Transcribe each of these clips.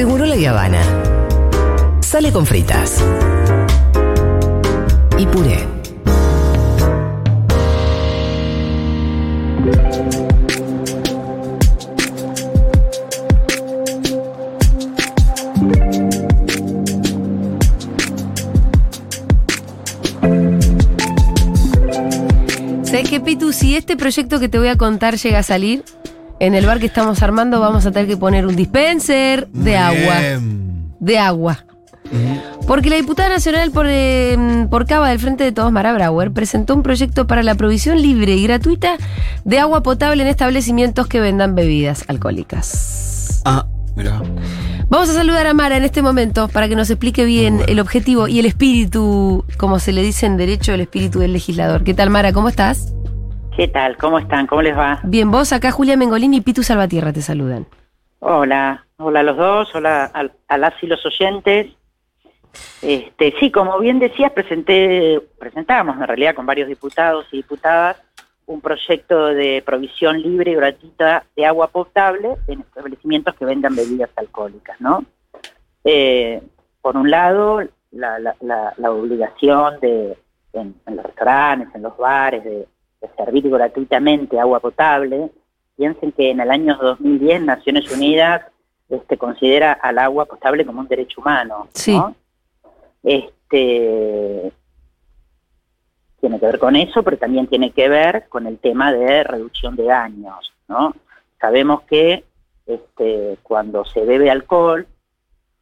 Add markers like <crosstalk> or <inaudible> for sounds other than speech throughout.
Seguro la Habana. Sale con fritas. Y puré. ¿Sabes qué, Pitu? Si este proyecto que te voy a contar llega a salir, en el bar que estamos armando vamos a tener que poner un dispenser de agua. Bien. De agua. Porque la diputada nacional por, eh, por Cava del Frente de Todos, Mara Brauer, presentó un proyecto para la provisión libre y gratuita de agua potable en establecimientos que vendan bebidas alcohólicas. Ah, mira. Vamos a saludar a Mara en este momento para que nos explique bien el objetivo y el espíritu, como se le dice en derecho, el espíritu del legislador. ¿Qué tal, Mara? ¿Cómo estás? ¿Qué tal? ¿Cómo están? ¿Cómo les va? Bien, vos acá Julia Mengolini y Pitu Salvatierra te saludan. Hola, hola a los dos, hola a, a las y los oyentes. Este, sí, como bien decías, presenté, presentamos en realidad con varios diputados y diputadas un proyecto de provisión libre y gratuita de agua potable en establecimientos que vendan bebidas alcohólicas, ¿no? Eh, por un lado, la, la- la- la obligación de en, en los restaurantes, en los bares, de, de servir gratuitamente agua potable. Piensen que en el año 2010 Naciones Unidas este, considera al agua potable como un derecho humano. Sí. ¿no? Este, tiene que ver con eso, pero también tiene que ver con el tema de reducción de daños, ¿no? Sabemos que este, cuando se bebe alcohol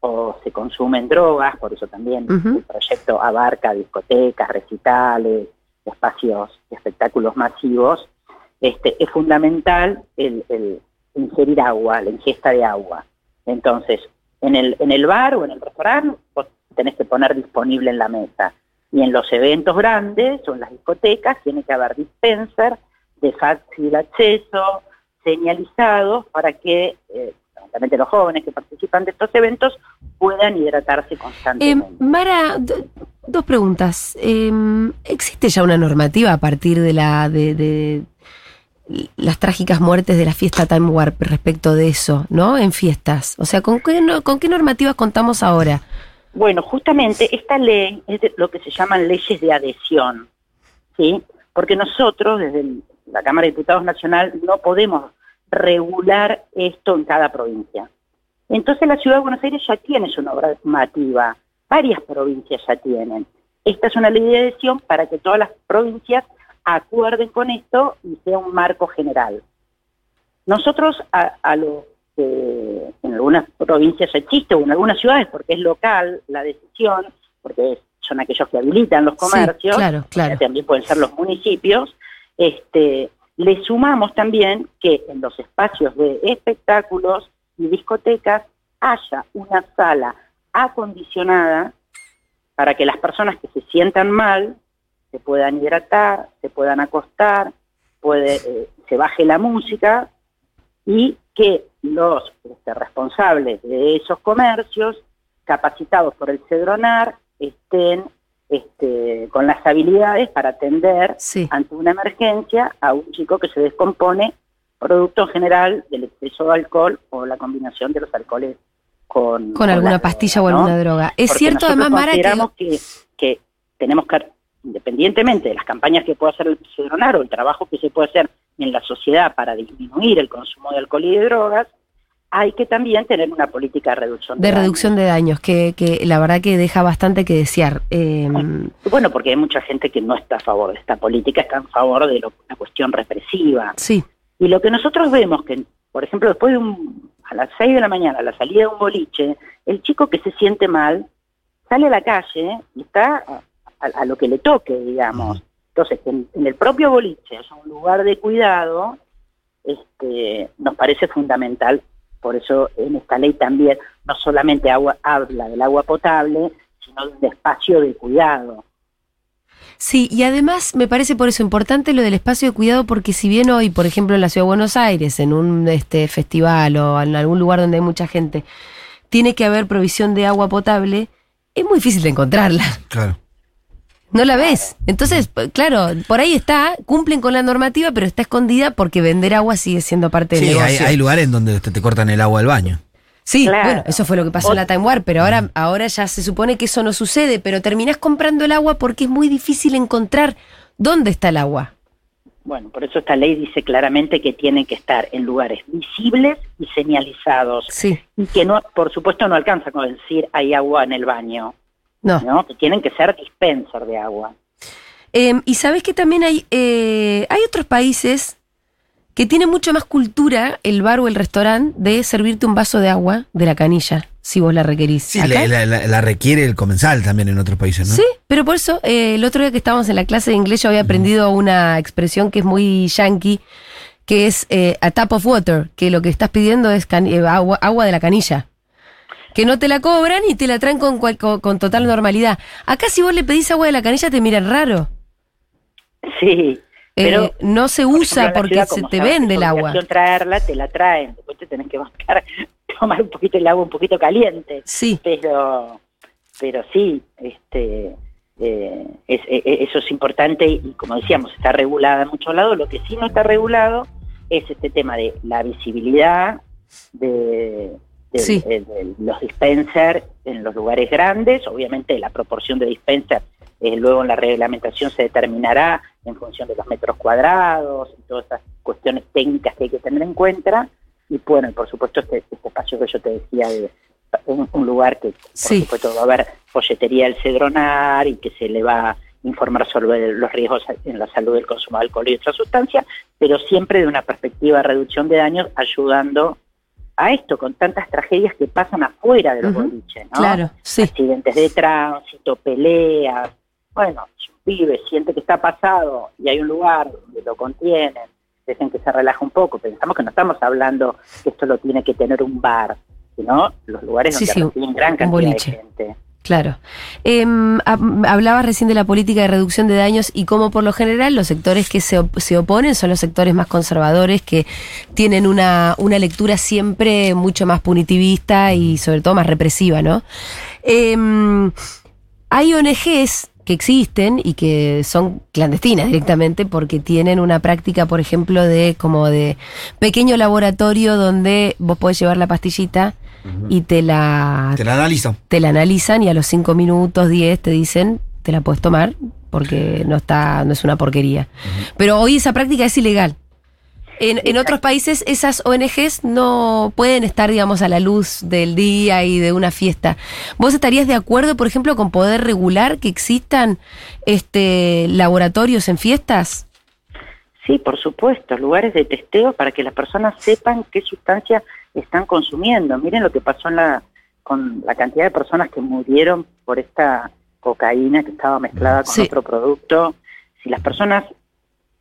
o se consumen drogas, por eso también el proyecto abarca discotecas, recitales, espacios, espectáculos masivos, este, es fundamental el, el ingerir agua, la ingesta de agua. Entonces, en el, en el bar o en el restaurante, vos tenés que poner disponible en la mesa. Y en los eventos grandes o en las discotecas tiene que haber dispenser de fácil acceso, señalizados para que, eh, fundamentalmente los jóvenes que participan de estos eventos, puedan hidratarse Eh, constantemente. Mara, do- dos preguntas. Eh, ¿Existe ya una normativa a partir de la de, de las trágicas muertes de la fiesta Time Warp respecto de eso, ¿no? En fiestas. O sea, ¿con qué, normativas contamos ahora? Bueno, justamente esta ley es lo que se llaman leyes de adhesión, ¿sí? Porque nosotros, desde la Cámara de Diputados Nacional, no podemos regular esto en cada provincia. Entonces la Ciudad de Buenos Aires ya tiene su normativa, varias provincias ya tienen. Esta es una ley de adhesión para que todas las provincias acuerden con esto y sea un marco general. Nosotros a, a lo que en algunas provincias existe o en algunas ciudades, porque es local la decisión, porque son aquellos que habilitan los Sí, comercios, claro, claro. también pueden ser los municipios, este, le sumamos también que en los espacios de espectáculos y discotecas haya una sala acondicionada para que las personas que se sientan mal se puedan hidratar, se puedan acostar, puede, eh, se baje la música y que los este, responsables de esos comercios, capacitados por el CEDRONAR, estén este, con las habilidades para atender Sí. ante una emergencia a un chico que se descompone producto en general del exceso de alcohol o la combinación de los alcoholes con, Con alguna la pastilla o alguna droga. Es Porque cierto además, Mara, que... consideramos que, que tenemos que, independientemente de las campañas que pueda hacer el Cedronar o el trabajo que se puede hacer en la sociedad para disminuir el consumo de alcohol y de drogas, hay que también tener una política de reducción De daños. reducción de daños, que, que la verdad que deja bastante que desear. Eh, Bueno, porque hay mucha gente que no está a favor de esta política, está a favor de lo- la cuestión represiva. sí, Y lo que nosotros vemos que, por ejemplo, después de un, a las 6 de la mañana, a la salida de un boliche, el chico que se siente mal sale a la calle y está a, a- a lo que le toque, digamos. Entonces, en, en el propio boliche es un lugar de cuidado, este, nos parece fundamental. Por eso en esta ley también no solamente agua, habla del agua potable, sino de un espacio de cuidado. Sí, y además me parece por eso importante lo del espacio de cuidado, porque si bien hoy, por ejemplo, en la Ciudad de Buenos Aires, en un este festival o en algún lugar donde hay mucha gente, tiene que haber provisión de agua potable, es muy difícil de encontrarla. Claro. No la ves. Entonces, claro, por ahí está, cumplen con la normativa, pero está escondida porque vender agua sigue siendo parte del Sí, hay, negocio. hay lugares en donde te, te cortan el agua del baño. Sí, Claro. bueno, eso fue lo que pasó O- en la Time War, pero ahora, ahora ya se supone que eso no sucede, pero terminás comprando el agua porque es muy difícil encontrar dónde está el agua. Bueno, por eso esta ley dice claramente que tienen que estar en lugares visibles y señalizados. Sí, Y que no, por supuesto, no alcanza con decir hay agua en el baño, no. ¿no? Que tienen que ser dispenser de agua. Eh, y sabes que también hay, eh, hay otros países que tienen mucho más cultura, el bar o el restaurante, de servirte un vaso de agua de la canilla, si vos la requerís. Sí, la, la- la- la requiere el comensal también en otros países, ¿no? Sí, pero por eso, eh, el otro día que estábamos en la clase de inglés yo había aprendido una expresión que es muy yankee, que es eh, a tap of water, que lo que estás pidiendo es can- eh, agua, agua de la canilla. Que no te la cobran y te la traen con, cual- con, con total normalidad. Acá si vos le pedís agua de la canilla te miran raro. Sí, Eh, pero no se usa porque ciudad, se te vende el agua. traerla, te la traen, después te tenés que buscar <laughs> tomar un poquito el agua un poquito caliente. Sí, pero pero sí este eh, es- e- e- eso es importante y como decíamos está regulada en muchos lados lo que sí no está regulado es este tema de la visibilidad de, de- Sí. de- de los dispensers en los lugares grandes obviamente la proporción de dispensers eh, luego en la reglamentación se determinará en función de los metros cuadrados y todas esas cuestiones técnicas que hay que tener en cuenta y bueno, y por supuesto este, este espacio que yo te decía de un, un lugar que por Sí. supuesto va a haber folletería del cedronar y que se le va a informar sobre los riesgos en la salud del consumo de alcohol y otras sustancias, pero siempre de una perspectiva de reducción de daños, ayudando a esto con tantas tragedias que pasan afuera de los Ujú. boliches, ¿no? claro, sí. accidentes de tránsito, peleas. Bueno, pibe siente que está pasado y hay un lugar donde lo contienen, dejen que se relaje un poco. Pensamos que no estamos hablando que esto lo tiene que tener un bar, sino los lugares Sí, donde sí, gran cantidad de gente. Claro. Em, hab- hablabas recién de la política de reducción de daños y cómo por lo general los sectores que se, op- se oponen son los sectores más conservadores que tienen una, una lectura siempre mucho más punitivista y sobre todo más represiva, ¿no? Em, hay ONGs que existen y que son clandestinas directamente porque tienen una práctica, por ejemplo, de como de pequeño laboratorio donde vos podés llevar la pastillita y te la Te la analizo. te la analizan y a los 5 minutos, 10 te dicen, te la puedes tomar porque no está, no es una porquería. Pero hoy esa práctica es ilegal. En, en otros países esas ONGs no pueden estar, digamos, a la luz del día y de una fiesta. ¿Vos estarías de acuerdo, por ejemplo, con poder regular que existan este laboratorios en fiestas? Sí, por supuesto, lugares de testeo para que las personas sepan qué sustancia están consumiendo. Miren lo que pasó en la, con la cantidad de personas que murieron por esta cocaína que estaba mezclada con Sí. otro producto. Si las personas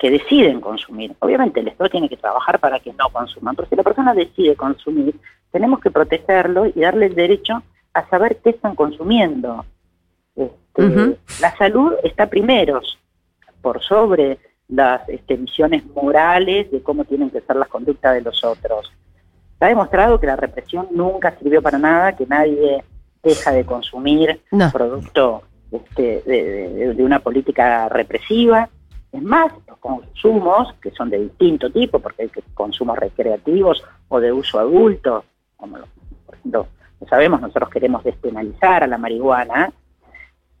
que deciden consumir, obviamente el Estado tiene que trabajar para que no consuman, pero si la persona decide consumir, tenemos que protegerlo y darle el derecho a saber qué están consumiendo. Este. La salud está primero, por sobre las este, visiones morales de cómo tienen que ser las conductas de los otros. Ha demostrado que la represión nunca sirvió para nada, que nadie deja de consumir No. producto este, de, de- de una política represiva. Es más, los consumos, que son de distinto tipo, porque hay consumos recreativos o de uso adulto, como lo- por ejemplo, lo sabemos, nosotros queremos despenalizar a la marihuana,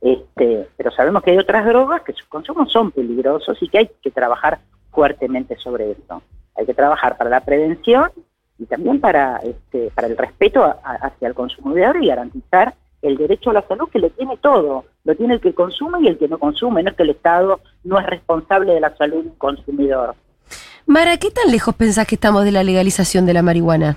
este, pero sabemos que hay otras drogas que sus consumos son peligrosos y que hay que trabajar fuertemente sobre eso. Hay que trabajar para la prevención y también para, este, para el respeto a- a- hacia el consumidor y garantizar el derecho a la salud que lo tiene todo, lo tiene el que consume y el que no consume, no es que el Estado no es responsable de la salud del consumidor. Mara, ¿qué tan lejos pensás que estamos de la legalización de la marihuana?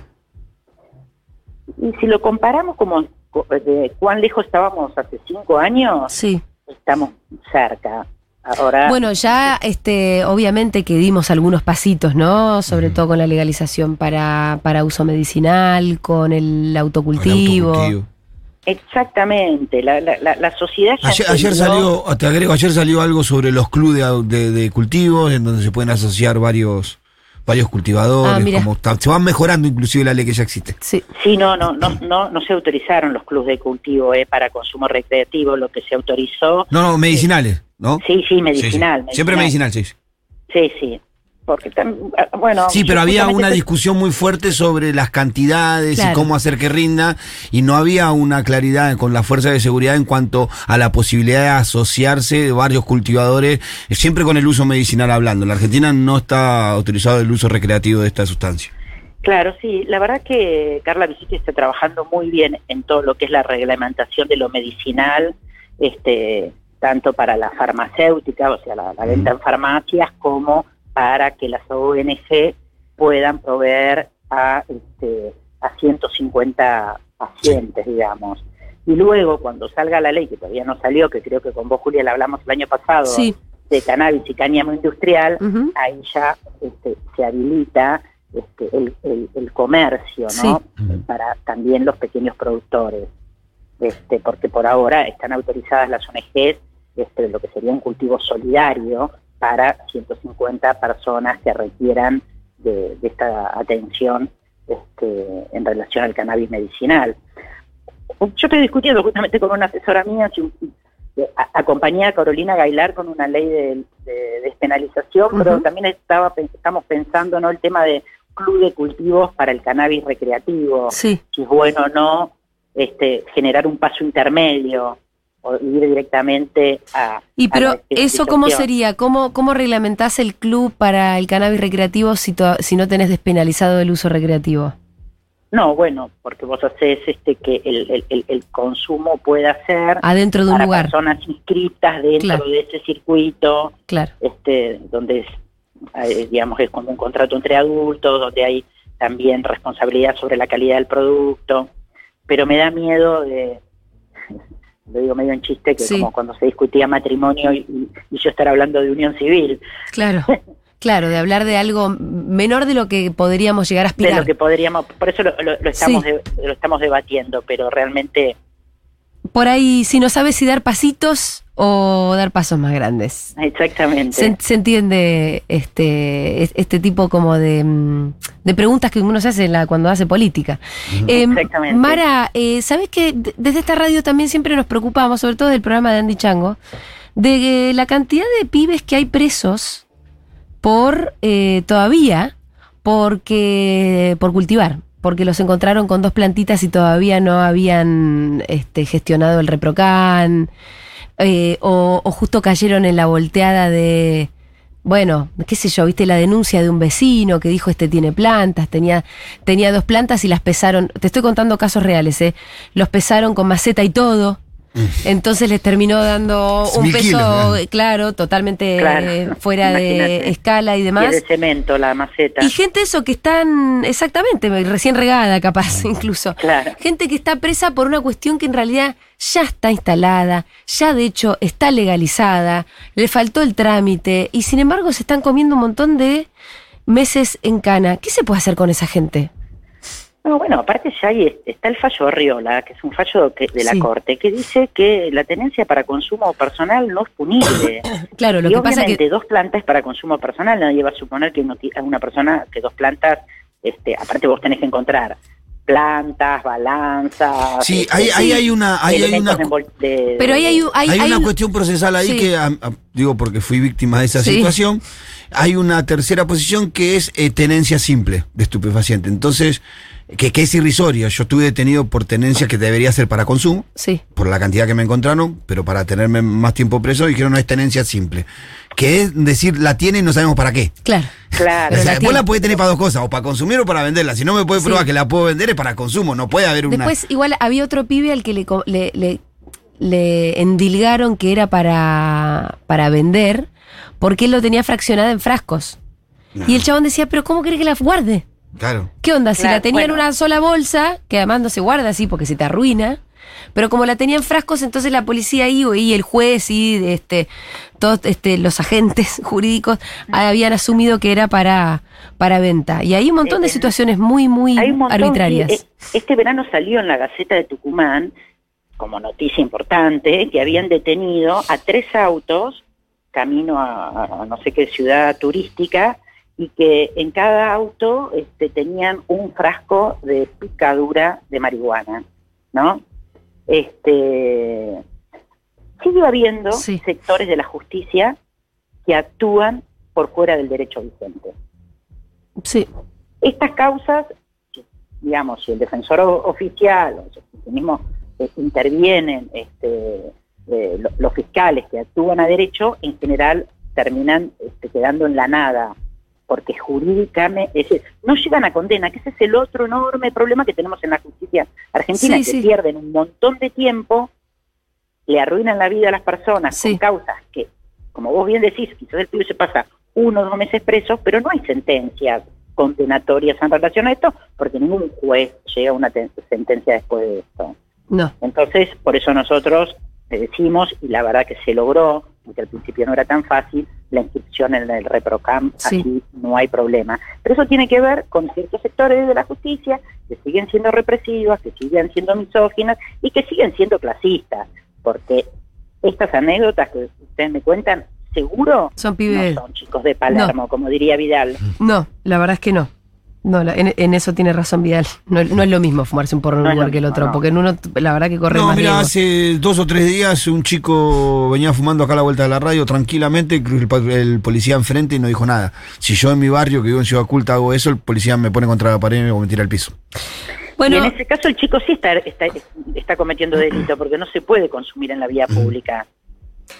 Y si lo comparamos como co- de cuán lejos estábamos hace cinco años, Sí. estamos cerca. Ahora, Bueno, ya este, obviamente que dimos algunos pasitos, ¿no? Sobre todo con la legalización para, para uso medicinal, con el autocultivo. el autocultivo. Exactamente, la, la, la, la sociedad ya Ayer, salió, te agrego, ayer salió algo sobre los clubes de, de- de cultivos, en donde se pueden asociar varios varios cultivadores, Ah, como está- se van mejorando inclusive la ley que ya existe. Sí. Sí, no, no, no, no, no se autorizaron los clubes de cultivo eh, para consumo recreativo, lo que se autorizó, No, no, medicinales, ¿no? sí, sí, Sí, sí. medicinal. Siempre medicinal, sí. sí. Sí, sí. Porque bueno Sí, pero había una discusión muy fuerte sobre las cantidades Claro. y cómo hacer que rinda, y no había una claridad con la fuerza de seguridad en cuanto a la posibilidad de asociarse de varios cultivadores, eh, siempre con el uso medicinal hablando. En la Argentina no está autorizado el uso recreativo de esta sustancia. Claro, sí, la verdad que Carla Viciti está trabajando muy bien en todo lo que es la reglamentación de lo medicinal, este, tanto para la farmacéutica, o sea, la, la venta en farmacias, como para que las ONG puedan proveer a, este, a 150 pacientes, digamos. Y luego, cuando salga la ley, que todavía no salió, que creo que con vos, Julia, la hablamos el año pasado, Sí. de cannabis y cáñamo industrial, ahí ya este, se habilita este, el, el- el comercio, ¿no? Sí. Para también los pequeños productores, este, porque por ahora están autorizadas las ONGs este, lo que sería un cultivo solidario para 150 personas que requieran de, de esta atención este, en relación al cannabis medicinal. Yo estoy discutiendo justamente con una asesora mía, si un- de- a- acompañé a Carolina Gailar con una ley de, de despenalización, pero también estaba estamos pensando no el tema de club de cultivos para el cannabis recreativo, Sí. si es bueno o no este, generar un paso intermedio o ir directamente a... Y pero eso cómo sería, cómo cómo reglamentás el club para el cannabis recreativo si to- si no tenés despenalizado el uso recreativo? No, bueno, porque vos haces este que el, el, el- consumo pueda ser Adentro de un para lugar, personas inscritas dentro Claro. de ese circuito, claro. este, donde es, eh, digamos, es como un contrato entre adultos, donde hay también responsabilidad sobre la calidad del producto, pero me da miedo de, lo digo medio en chiste, que Sí. como cuando se discutía matrimonio y, y- yo estar hablando de unión civil, Claro. <laughs> Claro, de hablar de algo menor de lo que podríamos llegar a de aspirar. lo que podríamos, por eso lo, lo- lo estamos, Sí. de- lo estamos debatiendo, pero realmente, Por ahí, si no sabes si dar pasitos o dar pasos más grandes. exactamente. Se, se entiende este, es- este tipo como de, mm, de preguntas que uno se hace en la- cuando hace política. Eh, Exactamente. Mara, eh, ¿sabes que desde esta radio también siempre nos preocupamos, sobre todo del programa de Andy Chango, de la cantidad de pibes que hay presos por eh, todavía porque por cultivar? Porque los encontraron con dos plantitas y todavía no habían este, gestionado el reprocan, eh, o, o justo cayeron en la volteada de, bueno, qué sé yo, viste la denuncia de un vecino que dijo este tiene plantas, tenía, tenía dos plantas y las pesaron, te estoy contando casos reales, ¿eh? Los pesaron con maceta y todo. Entonces les terminó dando un peso, kilos, claro. claro, totalmente Claro, eh, fuera de escala y Y demás. de cemento, la maceta. Y gente eso que están, exactamente, recién regada capaz incluso. Claro. Gente que está presa por una cuestión que en realidad ya está instalada, ya de hecho está legalizada, le faltó el trámite y sin embargo se están comiendo un montón de meses en cana. ¿Qué se puede hacer con esa gente? No, bueno, aparte ya ahí está el fallo Arriola, que es un fallo que- de la Sí. Corte, que dice que la tenencia para consumo personal no es punible. <coughs> Claro, lo y que pasa es obviamente que... dos plantas para consumo personal, nadie va a suponer que uno una persona que dos plantas, este, aparte vos tenés que encontrar plantas, balanzas. Sí, este, ahí, ahí hay una, ahí hay elementos una, de Pero ahí hay, un- hay, hay hay una un- cuestión procesal ahí Sí. que, digo porque fui víctima de esa Sí. situación, hay una tercera posición que es eh, tenencia simple de estupefaciente. Entonces, que, que es irrisoria. Yo estuve detenido por tenencia que debería ser para consumo, Sí, por la cantidad que me encontraron, pero para tenerme más tiempo preso dijeron no es tenencia simple. Que es decir, la tiene y no sabemos para qué. claro. Claro. O sea, la vos tiene. la podés tener para dos cosas, o para consumir o para venderla. Si no me puede Sí. probar que la puedo vender es para consumo, no puede haber una... Después, igual había otro pibe al que le, le, le, le endilgaron que era para, para vender, porque él lo tenía fraccionada en frascos. No, Y el chabón decía, pero ¿cómo querés que la guarde? Claro. ¿Qué onda? Si Claro, la tenía en una sola bolsa, que además no se guarda así porque se te arruina, pero como la tenía en frascos, entonces la policía y, y el juez y este, todos este, los agentes <laughs> jurídicos habían asumido que era para, para venta. Y hay un montón de Eh, situaciones muy, muy montón, arbitrarias. sí. E- Este verano salió en la Gaceta de Tucumán, como noticia importante, que habían detenido a tres autos camino a, a no sé qué ciudad turística y que en cada auto este, tenían un frasco de picadura de marihuana, ¿no? Este, sigue habiendo Sí. sectores de la justicia que actúan por fuera del derecho vigente. Sí. Estas causas, digamos, si el defensor oficial o si mismo eh, intervienen este, eh, lo- los fiscales que actúan a derecho, en general terminan este, quedando en la nada, porque jurídicamente es decir, no llegan a condena, que ese es el otro enorme problema que tenemos en la justicia argentina, Sí, que sí. pierden un montón de tiempo, le arruinan la vida a las personas Sí. con causas que, como vos bien decís, quizás el pibe se pasa uno o dos meses preso, pero no hay sentencias condenatorias en relación a esto, porque ningún juez llega a una te- sentencia después de esto. No. Entonces, por eso nosotros te decimos, y la verdad que se logró, porque al principio no era tan fácil, la inscripción en el ReproCam, Sí. así no hay problema. Pero eso tiene que ver con ciertos sectores de la justicia que siguen siendo represivas, que siguen siendo misóginas y que siguen siendo clasistas, porque estas anécdotas que ustedes me cuentan, seguro Son pibes. no son chicos de Palermo, como diría Vidal. No, la verdad es que no. No, en, en eso tiene razón Vidal. No, es- no es lo mismo fumarse un porro en un lugar que el otro, no. porque en uno, la verdad que corre No, más mira, riesgo. hace dos o tres días un chico venía fumando acá a la vuelta de la radio tranquilamente, el, el policía enfrente y no dijo nada. Si yo en mi barrio, que vivo en Ciudad Culta, hago eso, el policía me pone contra la pared o me tira al piso. Bueno, y en ese caso el chico sí está, está, está cometiendo <clears throat> delito porque no se puede consumir en la vía pública.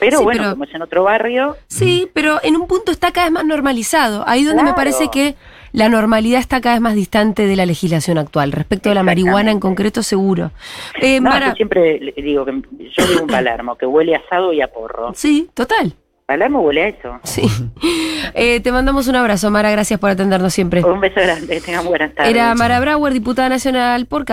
Pero Sí, bueno, pero- como es en otro barrio, sí, pero en un punto está cada vez más normalizado. Ahí donde me parece que la normalidad está cada vez más distante de la legislación actual. Respecto de la marihuana en concreto, seguro. Eh, no, Mara- yo siempre digo que yo vivo en Palermo, que huele a asado y a porro. Sí, total. Palermo huele a eso. Sí. <laughs> Eh, te mandamos un abrazo, Mara. Gracias por atendernos siempre. Un beso grande, tengan buenas tardes. Era Mara Brauer, diputada nacional por Cava.